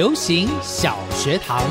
流行小学堂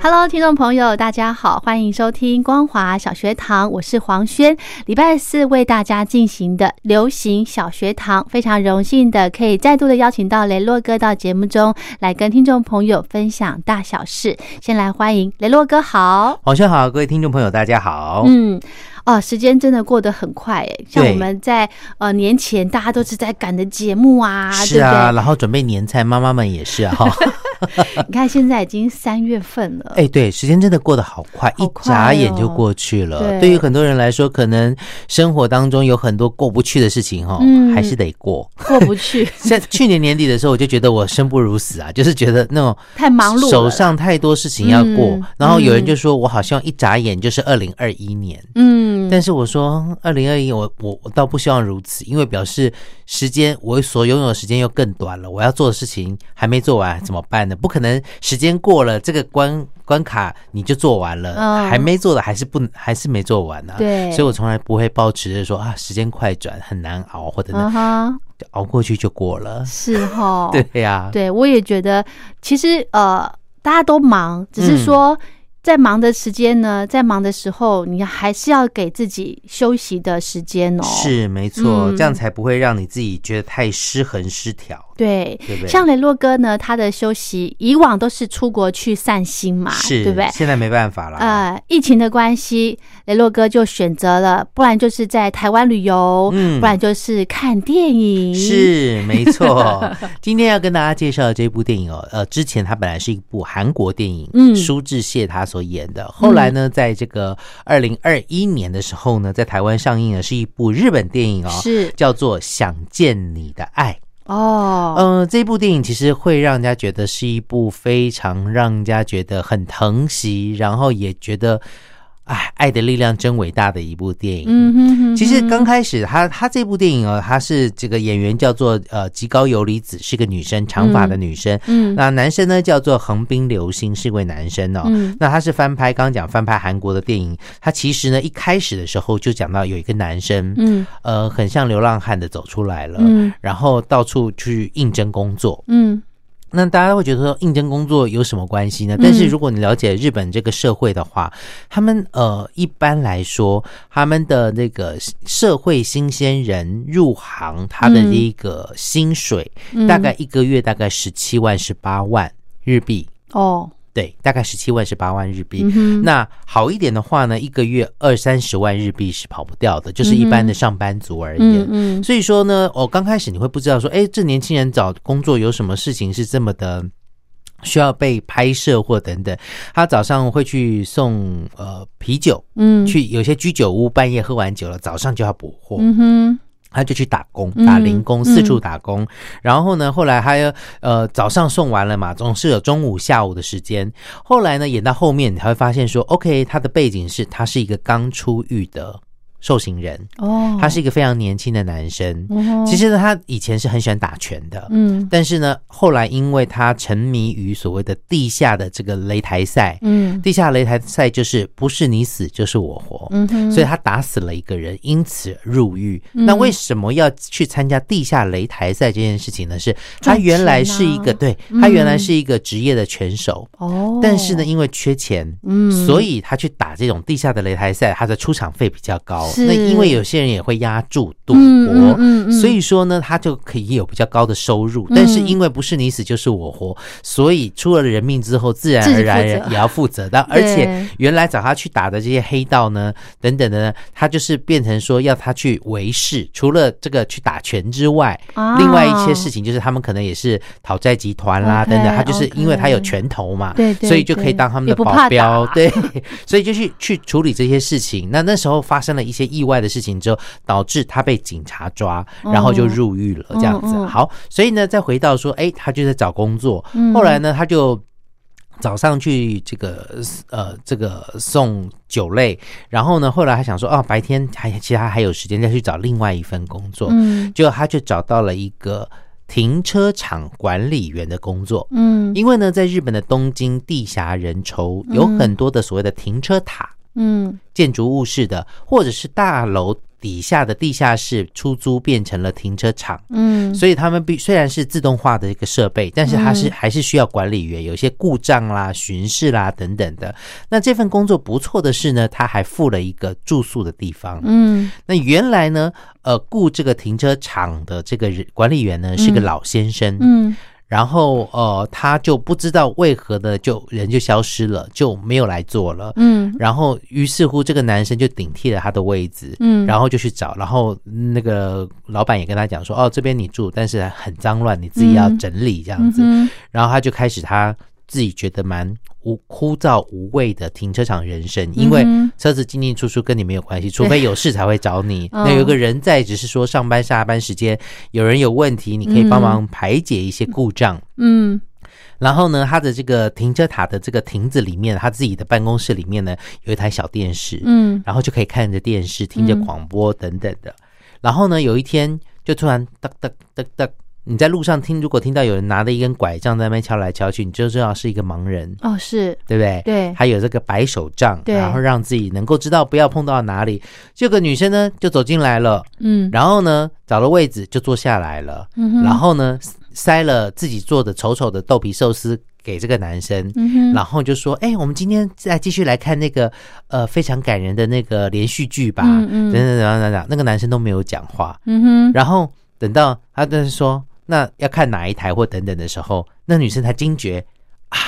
，Hello，听众朋友，大家好，欢迎收听光华小学堂，我是黄轩。礼拜四为大家进行的流行小学堂，非常荣幸的可以再度的邀请到雷洛哥到节目中来跟听众朋友分享大小事。先来欢迎雷洛哥，好，黄轩好，各位听众朋友，大家好，嗯。哦，时间真的过得很快诶，像我们在呃年前，大家都是在赶的节目啊，是啊，然后准备年菜，妈妈们也是哈。你看现在已经三月份了，哎，对，时间真的过得好快，一眨眼就过去了。对于很多人来说，可能生活当中有很多过不去的事情哈，还是得过，过不去。在去年年底的时候，我就觉得我生不如死啊，就是觉得那种太忙碌，手上太多事情要过。然后有人就说我好像一眨眼就是二零二一年，嗯。但是我说，二零二一，我我我倒不希望如此，因为表示时间我所拥有的时间又更短了。我要做的事情还没做完，怎么办呢？不可能时间过了这个关关卡你就做完了，还没做的还是不还是没做完呢？对，所以我从来不会抱持着说啊，时间快转很难熬，或者呢熬过去就过了。是 哈，对呀，对我也觉得，其实呃，大家都忙，只是说。在忙的时间呢，在忙的时候，你还是要给自己休息的时间哦。是没错，这样才不会让你自己觉得太失衡失调。对，对不对？像雷洛哥呢，他的休息以往都是出国去散心嘛，是，对不对？现在没办法了。呃，疫情的关系，雷洛哥就选择了，不然就是在台湾旅游，嗯，不然就是看电影。是，没错。今天要跟大家介绍的这部电影哦，呃，之前它本来是一部韩国电影，嗯，舒志燮他所演的。后来呢，在这个二零二一年的时候呢，在台湾上映的是一部日本电影哦，是叫做《想见你的爱》。哦，嗯，这部电影其实会让人家觉得是一部非常让人家觉得很疼惜，然后也觉得。哎，爱的力量真伟大的一部电影。嗯哼哼。其实刚开始，他他这部电影啊，他是这个演员叫做呃极高由里子，是个女生，长发的女生。嗯。那男生呢叫做横滨流星，是位男生哦。嗯。那他是翻拍，刚刚讲翻拍韩国的电影。他其实呢一开始的时候就讲到有一个男生，嗯，呃，很像流浪汉的走出来了，嗯，然后到处去应征工作，嗯。那大家会觉得说应征工作有什么关系呢？但是如果你了解日本这个社会的话，他们呃一般来说，他们的那个社会新鲜人入行，他的一个薪水大概一个月大概十七万十八万日币哦。对，大概十七万十八万日币。那好一点的话呢，一个月二三十万日币是跑不掉的，就是一般的上班族而言。所以说呢，我刚开始你会不知道说，哎，这年轻人找工作有什么事情是这么的需要被拍摄或等等。他早上会去送呃啤酒，嗯，去有些居酒屋半夜喝完酒了，早上就要补货。嗯哼。他就去打工，打零工，四处打工。然后呢，后来他呃早上送完了嘛，总是有中午、下午的时间。后来呢，演到后面，你才会发现说，OK，他的背景是他是一个刚出狱的。受刑人哦，他是一个非常年轻的男生。其实呢，他以前是很喜欢打拳的。嗯，但是呢，后来因为他沉迷于所谓的地下的这个擂台赛，嗯，地下擂台赛就是不是你死就是我活，嗯，所以他打死了一个人，因此入狱。那为什么要去参加地下擂台赛这件事情呢？是他原来是一个对他原来是一个职业的拳手哦，但是呢，因为缺钱，嗯，所以他去打这种地下的擂台赛，他的出场费比较高。那因为有些人也会压住赌博，所以说呢，他就可以有比较高的收入。但是因为不是你死就是我活，所以出了人命之后，自然而然也要负责的。而且原来找他去打的这些黑道呢，等等的呢，他就是变成说要他去维事，除了这个去打拳之外，另外一些事情就是他们可能也是讨债集团啦，等等。他就是因为他有拳头嘛，对，所以就可以当他们的保镖，对，所以就去去处理这些事情。那那时候发生了一些意外的事情之后，导致他被警察抓，然后就入狱了，这样子。好，所以呢，再回到说，哎，他就在找工作。后来呢，他就早上去这个呃这个送酒类，然后呢，后来他想说，哦，白天还其他还有时间再去找另外一份工作。嗯，结果他就找到了一个。停车场管理员的工作，嗯，因为呢，在日本的东京地狭人稠，有很多的所谓的停车塔，嗯，建筑物式的，或者是大楼。底下的地下室出租变成了停车场，嗯，所以他们必虽然是自动化的一个设备，但是它是还是需要管理员，有些故障啦、巡视啦等等的。那这份工作不错的是呢，他还付了一个住宿的地方，嗯，那原来呢，呃，雇这个停车场的这个人管理员呢是个老先生，嗯。然后，呃，他就不知道为何的，就人就消失了，就没有来做了。嗯，然后于是乎，这个男生就顶替了他的位置。嗯，然后就去找，然后那个老板也跟他讲说：“哦，这边你住，但是很脏乱，你自己要整理这样子。”然后他就开始他自己觉得蛮。无枯燥无味的停车场人生，因为车子进进出出跟你没有关系，除非有事才会找你。那有个人在，只是说上班下班时间有人有问题，你可以帮忙排解一些故障。嗯，然后呢，他的这个停车塔的这个亭子里面，他自己的办公室里面呢，有一台小电视。嗯，然后就可以看着电视，听着广播等等的。然后呢，有一天就突然噔噔噔噔。你在路上听，如果听到有人拿着一根拐杖在那边敲来敲去，你就知道是一个盲人哦，是。对不对？对，还有这个白手杖，然后让自己能够知道不要碰到哪里。这个女生呢就走进来了，嗯，然后呢找了位置就坐下来了，嗯，然后呢塞了自己做的丑丑的豆皮寿司给这个男生，嗯然后就说：“哎，我们今天再继续来看那个呃非常感人的那个连续剧吧。”嗯嗯，等等等等等，那个男生都没有讲话，嗯哼，然后等到他就是说。那要看哪一台或等等的时候，那女生才惊觉啊，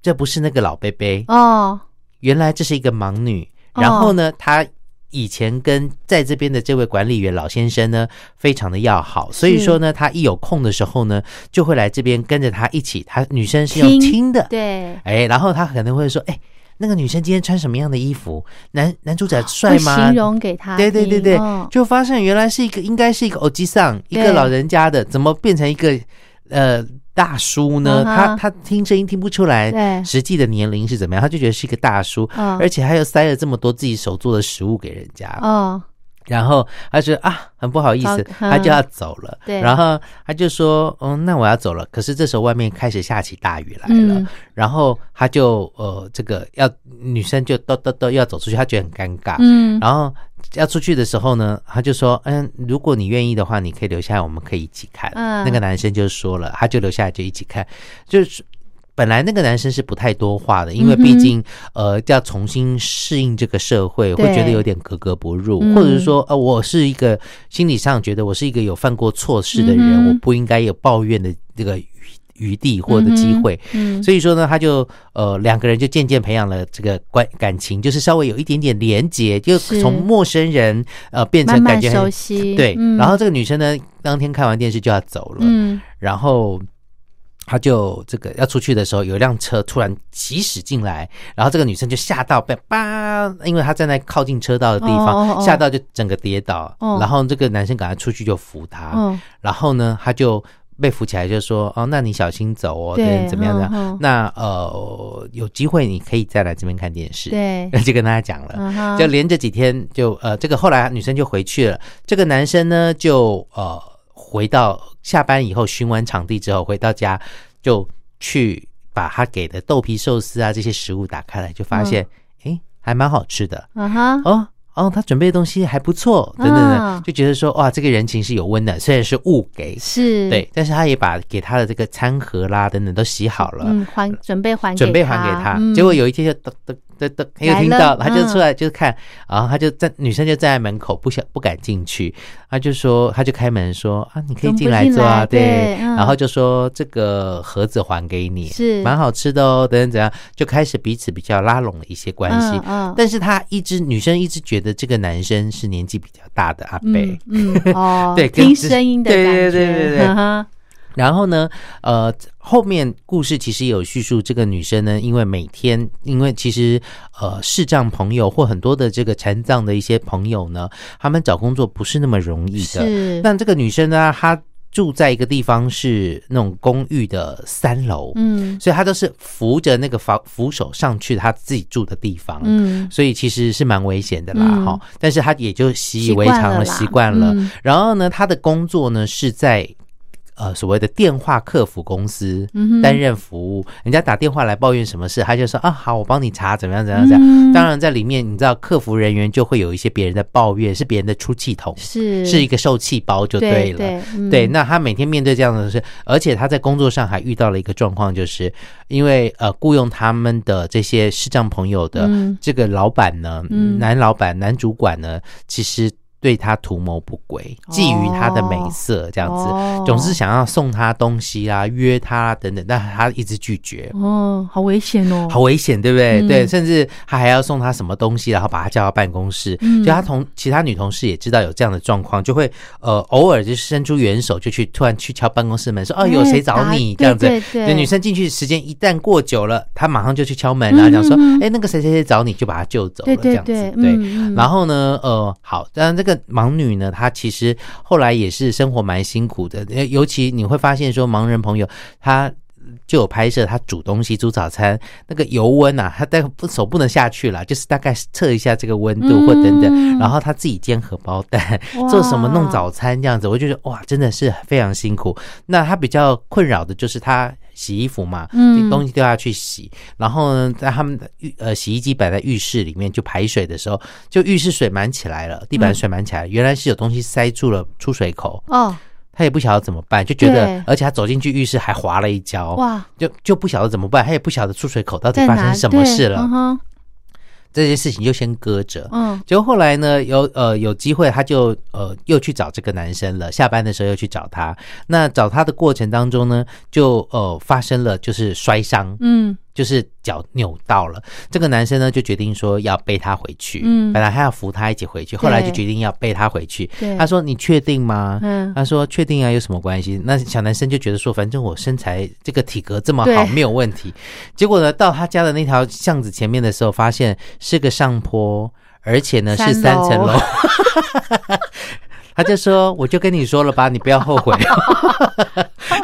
这不是那个老贝贝哦，原来这是一个盲女。然后呢，她以前跟在这边的这位管理员老先生呢，非常的要好，所以说呢，她一有空的时候呢，就会来这边跟着他一起。她女生是用听的，对，哎，然后她可能会说，哎。那个女生今天穿什么样的衣服？男男主角帅吗？形容给他。对对对对，就发现原来是一个，应该是一个欧吉桑，一个老人家的，怎么变成一个呃大叔呢？他他听声音听不出来，实际的年龄是怎么样？他就觉得是一个大叔，而且还有塞了这么多自己手做的食物给人家。哦。然后他说啊，很不好意思，他就要走了。对，然后他就说，嗯，那我要走了。可是这时候外面开始下起大雨来了，然后他就呃，这个要女生就都都都要走出去，他觉得很尴尬。嗯，然后要出去的时候呢，他就说，嗯，如果你愿意的话，你可以留下来，我们可以一起看。嗯，那个男生就说了，他就留下来就一起看，就是。本来那个男生是不太多话的，因为毕竟呃要重新适应这个社会，会觉得有点格格不入，或者是说呃我是一个心理上觉得我是一个有犯过错事的人，我不应该有抱怨的这个余余地或者机会。嗯，所以说呢，他就呃两个人就渐渐培养了这个关感情，就是稍微有一点点连结，就从陌生人呃变成感觉熟悉。对，然后这个女生呢，当天看完电视就要走了，嗯，然后。他就这个要出去的时候，有一辆车突然疾驶进来，然后这个女生就吓到被叭，因为她站在靠近车道的地方，吓到就整个跌倒。然后这个男生赶快出去就扶她，然后呢，他就被扶起来，就说：“哦，那你小心走哦，对，怎么样的？那呃，有机会你可以再来这边看电视。”对，就跟大家讲了，就连着几天，就呃，这个后来女生就回去了，这个男生呢就呃。回到下班以后巡完场地之后，回到家就去把他给的豆皮寿司啊这些食物打开来，就发现哎还蛮好吃的。嗯哼，哦哦，他准备的东西还不错，等等等，就觉得说哇，这个人情是有温的，虽然是误给，是对，但是他也把给他的这个餐盒啦等等都洗好了，嗯，还准备还准备还给他。结果有一天就噔噔噔噔，又听到，他就出来就看，然后他就在女生就站在门口，不想不敢进去，他就说，他就开门说啊，你可以进来坐啊，对，然后就说这个盒子还给你，是。蛮好吃的哦，等等怎样，就开始彼此比较拉拢了一些关系，嗯，但是他一直女生一直觉得这个男生是年纪比较大的阿贝，嗯哦，对，听声音的感觉，对对对对对。然后呢，呃，后面故事其实有叙述，这个女生呢，因为每天，因为其实呃，视障朋友或很多的这个残障的一些朋友呢，他们找工作不是那么容易的。是。但这个女生呢，她住在一个地方是那种公寓的三楼，嗯，所以她都是扶着那个扶扶手上去她自己住的地方，嗯，所以其实是蛮危险的啦，哈。但是她也就习以为常了，习惯了。然后呢，她的工作呢是在。呃，所谓的电话客服公司担任服务，人家打电话来抱怨什么事，他就说啊，好，我帮你查，怎么样，怎么样，怎样。当然，在里面你知道，客服人员就会有一些别人的抱怨，是别人的出气筒，是是一个受气包就对了。对，那他每天面对这样的事，而且他在工作上还遇到了一个状况，就是因为呃，雇佣他们的这些视障朋友的这个老板呢，男老板、男主管呢，其实。对他图谋不轨，觊觎他的美色，这样子，总是想要送他东西啊，约他等等，但他一直拒绝。哦，好危险哦，好危险，对不对？对，甚至他还要送他什么东西，然后把他叫到办公室。就他同其他女同事也知道有这样的状况，就会呃偶尔就伸出援手，就去突然去敲办公室门，说哦有谁找你这样子。对，女生进去时间一旦过久了，他马上就去敲门，然后讲说，哎，那个谁谁谁找你，就把他救走了，这样子。对，然后呢，呃，好，当然这个。盲女呢，她其实后来也是生活蛮辛苦的，尤其你会发现说，盲人朋友她就有拍摄，她煮东西、煮早餐，那个油温啊，她大概手不能下去了，就是大概测一下这个温度或等等，然后她自己煎荷包蛋，做什么弄早餐这样子，我就觉得哇，真的是非常辛苦。那她比较困扰的就是她。洗衣服嘛，嗯，东西都要去洗，然后呢，在他们的浴呃洗衣机摆在浴室里面，就排水的时候，就浴室水满起来了，地板水满起来，原来是有东西塞住了出水口。哦，他也不晓得怎么办，就觉得，而且他走进去浴室还滑了一跤，哇，就就不晓得怎么办，他也不晓得出水口到底发生什么事了。这件事情就先搁着，嗯，结果后来呢，有呃有机会，他就呃又去找这个男生了。下班的时候又去找他，那找他的过程当中呢，就呃发生了就是摔伤，嗯。就是脚扭到了，这个男生呢就决定说要背他回去。嗯，本来他要扶他一起回去，后来就决定要背他回去。他说：“你确定吗？”嗯，他说：“确定啊，有什么关系？”那小男生就觉得说：“反正我身材这个体格这么好，没有问题。”结果呢，到他家的那条巷子前面的时候，发现是个上坡，而且呢是三层楼。他就说：“我就跟你说了吧，你不要后悔。”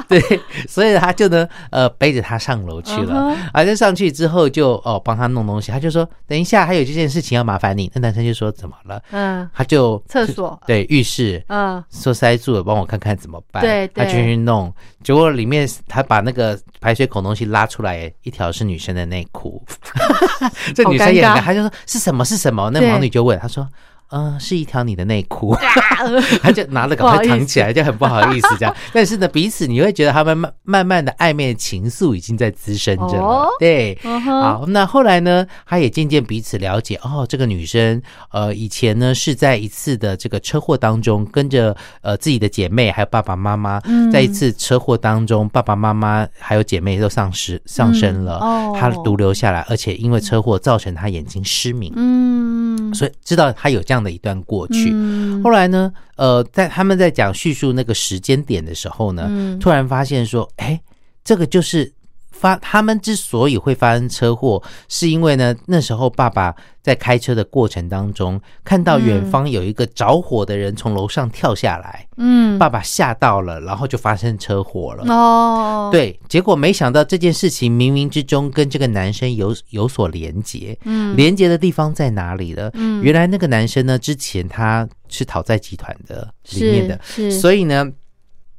对，所以他就呢，呃，背着他上楼去了。而且上去之后，就哦帮他弄东西。他就说：“等一下，还有这件事情要麻烦你。”那男生就说：“怎么了？”嗯，他就厕所对浴室，嗯，说塞住了，帮我看看怎么办。对，他就去弄，结果里面他把那个排水孔东西拉出来，一条是女生的内裤。这女生也很，他就说：“是什么？是什么？”那盲女就问他说。嗯，是一条你的内裤，他就拿了赶快藏起来，就很不好意思这样。但是呢，彼此你会觉得他们慢慢慢的暧昧的情愫已经在滋生着了。对，好，那后来呢，他也渐渐彼此了解。哦，这个女生，呃，以前呢是在一次的这个车祸当中，跟着呃自己的姐妹还有爸爸妈妈，在一次车祸当中，爸爸妈妈还有姐妹都丧失丧生了，她独留下来，而且因为车祸造成她眼睛失明。嗯，所以知道她有这样。的一段过去，后来呢？呃，在他们在讲叙述那个时间点的时候呢，突然发现说，哎，这个就是发他们之所以会发生车祸，是因为呢，那时候爸爸。在开车的过程当中，看到远方有一个着火的人从楼上跳下来，嗯，爸爸吓到了，然后就发生车祸了。哦，对，结果没想到这件事情冥冥之中跟这个男生有有所连结，嗯，连结的地方在哪里呢？嗯，原来那个男生呢，之前他是讨债集团的里面的，是，所以呢，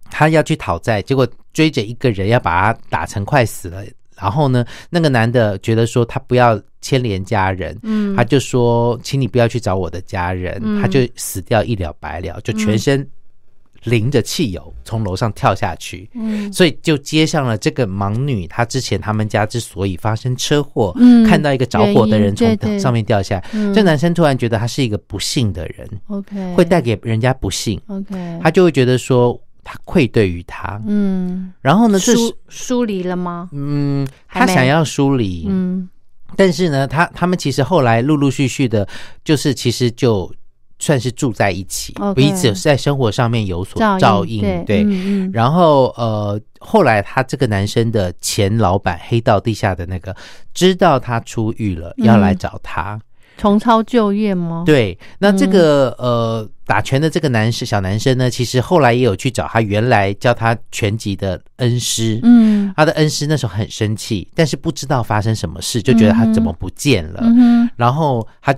他要去讨债，结果追着一个人要把他打成快死了。然后呢，那个男的觉得说他不要牵连家人，嗯，他就说，请你不要去找我的家人，他就死掉一了百了，就全身淋着汽油从楼上跳下去。嗯，所以就接上了这个盲女，她之前他们家之所以发生车祸，嗯，看到一个着火的人从上面掉下来，这男生突然觉得他是一个不幸的人，OK，会带给人家不幸，OK，他就会觉得说。他愧对于他，嗯，然后呢？疏疏离了吗？嗯，他想要疏离，嗯，但是呢，他他们其实后来陆陆续续的，就是其实就算是住在一起，彼此在生活上面有所照应，对，然后呃，后来他这个男生的前老板黑道地下的那个知道他出狱了，要来找他。重操旧业吗？对，那这个呃打拳的这个男士小男生呢，其实后来也有去找他原来教他拳击的恩师，嗯，他的恩师那时候很生气，但是不知道发生什么事，就觉得他怎么不见了，然后他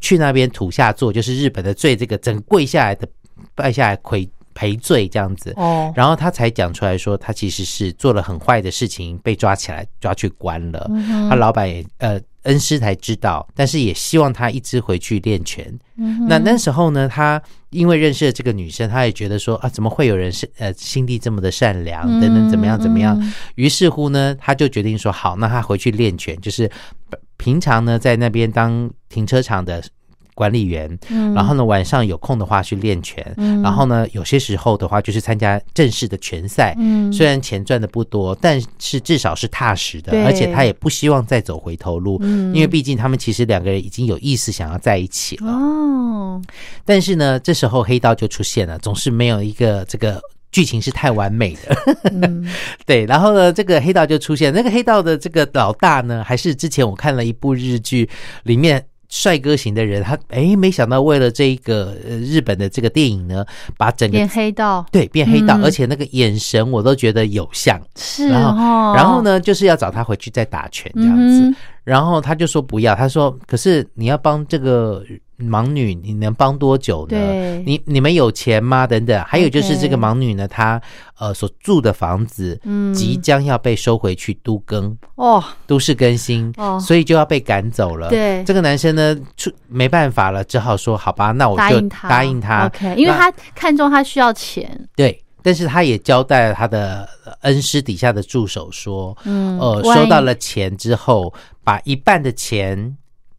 去那边土下座，就是日本的最这个整跪下来的拜下来跪赔罪这样子，哦，然后他才讲出来说，他其实是做了很坏的事情，被抓起来抓去关了，他老板也呃。恩师才知道，但是也希望他一直回去练拳。那那时候呢，他因为认识了这个女生，他也觉得说啊，怎么会有人是呃心地这么的善良等等怎么样怎么样？于是乎呢，他就决定说好，那他回去练拳，就是平常呢在那边当停车场的。管理员，然后呢，晚上有空的话去练拳，然后呢，有些时候的话就是参加正式的拳赛。虽然钱赚的不多，但是至少是踏实的，而且他也不希望再走回头路，因为毕竟他们其实两个人已经有意思想要在一起了。哦，但是呢，这时候黑道就出现了，总是没有一个这个剧情是太完美的。对，然后呢，这个黑道就出现，那个黑道的这个老大呢，还是之前我看了一部日剧里面。帅哥型的人，他哎，没想到为了这一个日本的这个电影呢，把整个变黑道，对，变黑道，而且那个眼神我都觉得有像，是哦。然后呢，就是要找他回去再打拳这样子，然后他就说不要，他说可是你要帮这个。盲女，你能帮多久呢？你你们有钱吗？等等，还有就是这个盲女呢，她呃所住的房子，嗯，即将要被收回去都更哦，都市更新哦，所以就要被赶走了。对，这个男生呢，出没办法了，只好说好吧，那我就答应他，OK，因为他看中他需要钱，对，但是他也交代了他的恩师底下的助手说，嗯，呃，收到了钱之后，把一半的钱。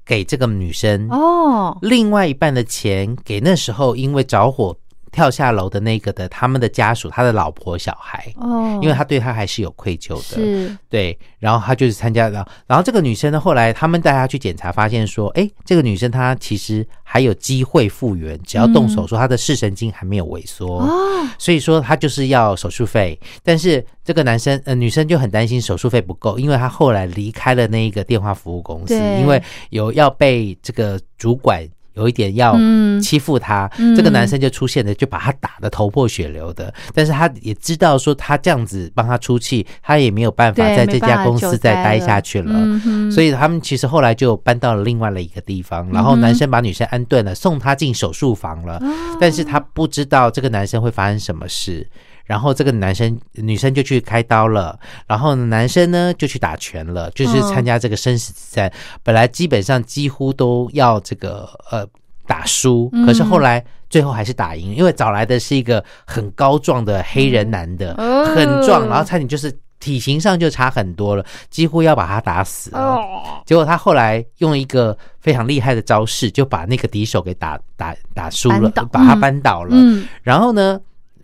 给这个女生哦，另外一半的钱给那时候因为着火。跳下楼的那个的，他们的家属，他的老婆小孩，哦，因为他对他还是有愧疚的，是，对，然后他就是参加了，然后这个女生呢，后来他们带她去检查，发现说，哎，这个女生她其实还有机会复原，只要动手术，她的视神经还没有萎缩，哦，所以说她就是要手术费，但是这个男生呃女生就很担心手术费不够，因为她后来离开了那一个电话服务公司，因为有要被这个主管。有一点要欺负他，这个男生就出现了，就把他打得头破血流的。但是他也知道说他这样子帮他出气，他也没有办法在这家公司再待下去了。所以他们其实后来就搬到了另外的一个地方，然后男生把女生安顿了，送她进手术房了。但是他不知道这个男生会发生什么事。然后这个男生女生就去开刀了，然后男生呢就去打拳了，就是参加这个生死之战。本来基本上几乎都要这个呃打输，可是后来最后还是打赢，因为找来的是一个很高壮的黑人男的，很壮，然后差点就是体型上就差很多了，几乎要把他打死了。结果他后来用一个非常厉害的招式，就把那个敌手给打打打输了，把他扳倒了。然后呢？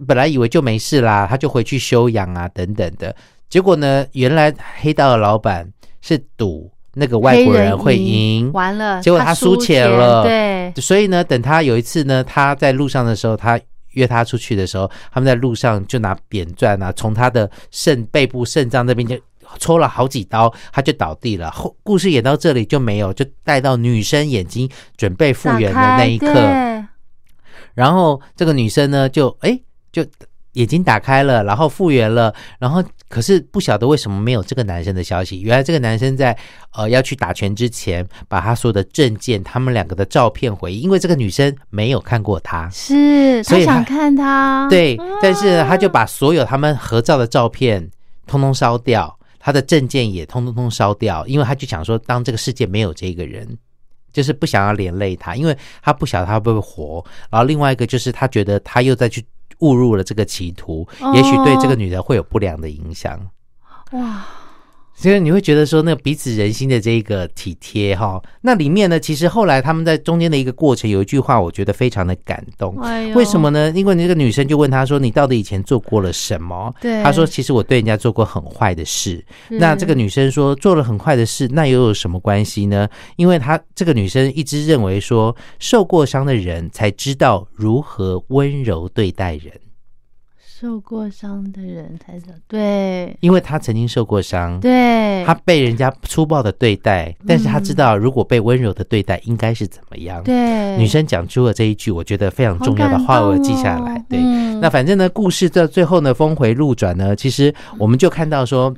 本来以为就没事啦，他就回去休养啊，等等的。结果呢，原来黑道的老板是赌那个外国人会赢，完了，结果他输钱了。对，所以呢，等他有一次呢，他在路上的时候，他约他出去的时候，他们在路上就拿扁钻啊，从他的肾背部肾脏那边就抽了好几刀，他就倒地了。后故事演到这里就没有，就带到女生眼睛准备复原的那一刻，然后这个女生呢，就哎。就眼睛打开了，然后复原了，然后可是不晓得为什么没有这个男生的消息。原来这个男生在呃要去打拳之前，把他所有的证件、他们两个的照片回忆，因为这个女生没有看过他，是他想看他，对，但是他就把所有他们合照的照片通通烧掉，他的证件也通通通烧掉，因为他就想说，当这个世界没有这个人。就是不想要连累他，因为他不晓得他会不会活。然后另外一个就是他觉得他又再去误入了这个歧途，也许对这个女人会有不良的影响。哇。所以你会觉得说，那彼此人心的这个体贴哈，那里面呢，其实后来他们在中间的一个过程，有一句话，我觉得非常的感动。为什么呢？因为那个女生就问他说：“你到底以前做过了什么？”对，他说：“其实我对人家做过很坏的事。”那这个女生说：“做了很坏的事，那又有什么关系呢？”因为她这个女生一直认为说，受过伤的人才知道如何温柔对待人。受过伤的人才知道，对，因为他曾经受过伤，对，他被人家粗暴的对待，但是他知道如果被温柔的对待应该是怎么样。对，女生讲出了这一句，我觉得非常重要的话，我记下来。对，那反正呢，故事到最后呢，峰回路转呢，其实我们就看到说。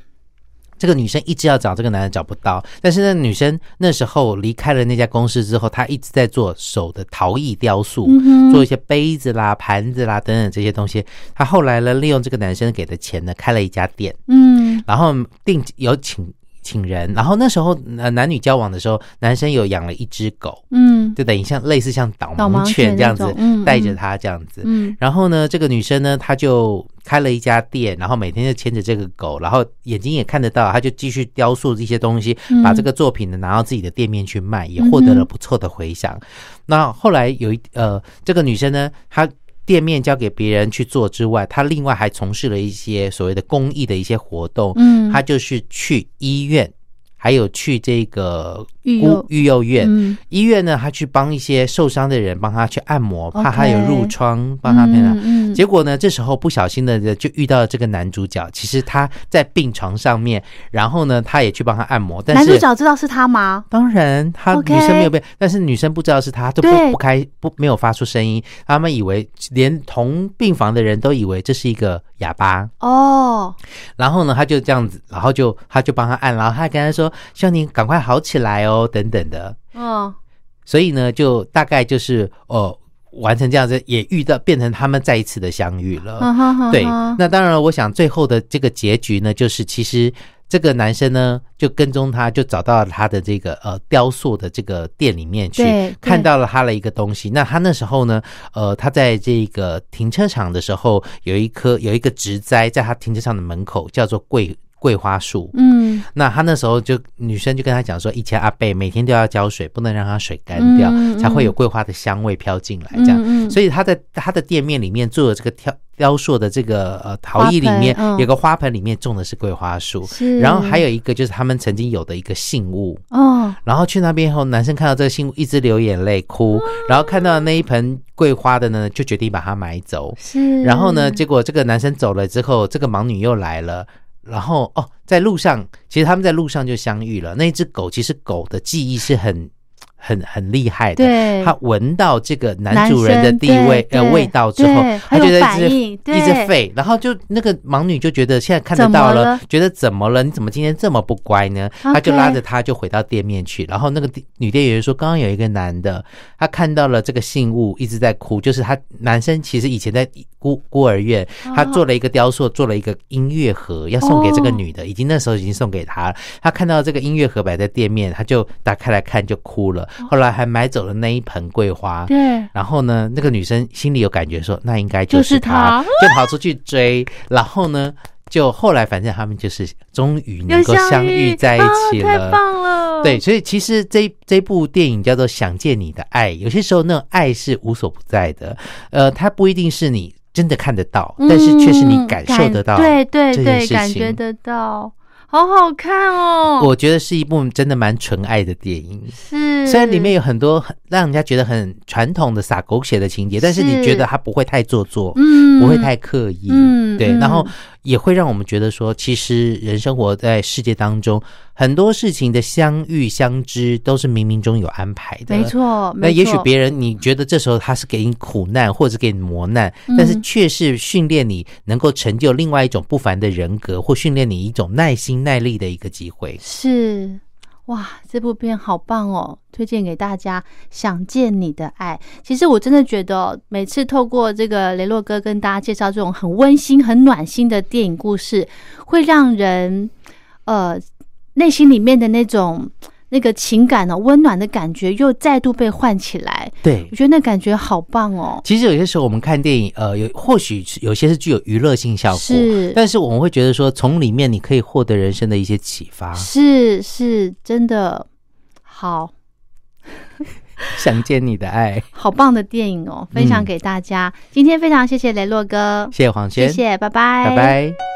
这个女生一直要找这个男人找不到，但是那女生那时候离开了那家公司之后，她一直在做手的陶艺雕塑，做一些杯子啦、盘子啦等等这些东西。她后来呢，利用这个男生给的钱呢，开了一家店，嗯，然后定有请。请人，然后那时候呃男女交往的时候，男生有养了一只狗，嗯，就等于像类似像导盲犬这样子，带着它这样子，嗯，然后呢，这个女生呢，她就开了一家店，然后每天就牵着这个狗，然后眼睛也看得到，她就继续雕塑这些东西，把这个作品呢拿到自己的店面去卖，也获得了不错的回响。那后来有一呃，这个女生呢，她。店面交给别人去做之外，他另外还从事了一些所谓的公益的一些活动。嗯，他就是去医院。还有去这个育育幼院医院呢，他去帮一些受伤的人，帮他去按摩，怕他有褥疮，帮他嗯，结果呢，这时候不小心的就遇到了这个男主角。其实他在病床上面，然后呢，他也去帮他按摩。但是男主角知道是他吗？当然，他女生没有被，但是女生不知道是他，都不不开不没有发出声音。他们以为连同病房的人都以为这是一个哑巴哦。然后呢，他就这样子，然后就他就帮他按，然后他还跟他说。希望你赶快好起来哦，等等的。嗯，所以呢，就大概就是哦，完成这样子，也遇到变成他们再一次的相遇了。对，那当然了，我想最后的这个结局呢，就是其实这个男生呢，就跟踪他，就找到了他的这个呃雕塑的这个店里面去，看到了他的一个东西。那他那时候呢，呃，他在这个停车场的时候，有一棵有一个植栽，在他停车场的门口，叫做桂。桂花树，嗯，那他那时候就女生就跟他讲说，以前阿贝每天都要浇水，不能让它水干掉，才会有桂花的香味飘进来，这样。所以他在他的店面里面做的这个雕雕塑的这个呃陶艺里面，有个花盆里面种的是桂花树，然后还有一个就是他们曾经有的一个信物。哦。然后去那边后，男生看到这个信物一直流眼泪哭，然后看到那一盆桂花的呢，就决定把它买走。是，然后呢，结果这个男生走了之后，这个盲女又来了。然后哦，在路上，其实他们在路上就相遇了。那只狗其实狗的记忆是很。很很厉害的，他闻到这个男主人的地位呃味道之后，他觉得一直一直吠，然后就那个盲女就觉得现在看得到了，觉得怎么了？你怎么今天这么不乖呢？他就拉着他就回到店面去，然后那个女店员说，刚刚有一个男的，他看到了这个信物一直在哭，就是他男生其实以前在孤孤儿院，他做了一个雕塑，做了一个音乐盒要送给这个女的，已经那时候已经送给他了。他看到这个音乐盒摆在店面，他就打开来看就哭了。后来还买走了那一盆桂花，对。然后呢，那个女生心里有感觉，说那应该就是他，就跑出去追。然后呢，就后来反正他们就是终于能够相遇在一起了，太棒了。对，所以其实这这部电影叫做《想见你的爱》，有些时候那种爱是无所不在的，呃，它不一定是你真的看得到，但是却是你感受得到，对对对，感觉得到。好好看哦！我觉得是一部真的蛮纯爱的电影。是，虽然里面有很多很让人家觉得很传统的撒狗血的情节，但是你觉得它不会太做作，嗯，不会太刻意，嗯，对，然后。也会让我们觉得说，其实人生活在世界当中，很多事情的相遇相知都是冥冥中有安排的。没错，那也许别人你觉得这时候他是给你苦难或者给你磨难，但是却是训练你能够成就另外一种不凡的人格，或训练你一种耐心耐力的一个机会。是。哇，这部片好棒哦！推荐给大家，《想见你的爱》。其实我真的觉得，每次透过这个雷洛哥跟大家介绍这种很温馨、很暖心的电影故事，会让人呃内心里面的那种那个情感呢，温暖的感觉又再度被唤起来。对，我觉得那感觉好棒哦。其实有些时候我们看电影，呃，有或许有些是具有娱乐性效果，是，但是我们会觉得说，从里面你可以获得人生的一些启发。是，是真的好。想见你的爱，好棒的电影哦，分享给大家。今天非常谢谢雷洛哥，谢谢黄轩，谢谢，拜拜，拜拜。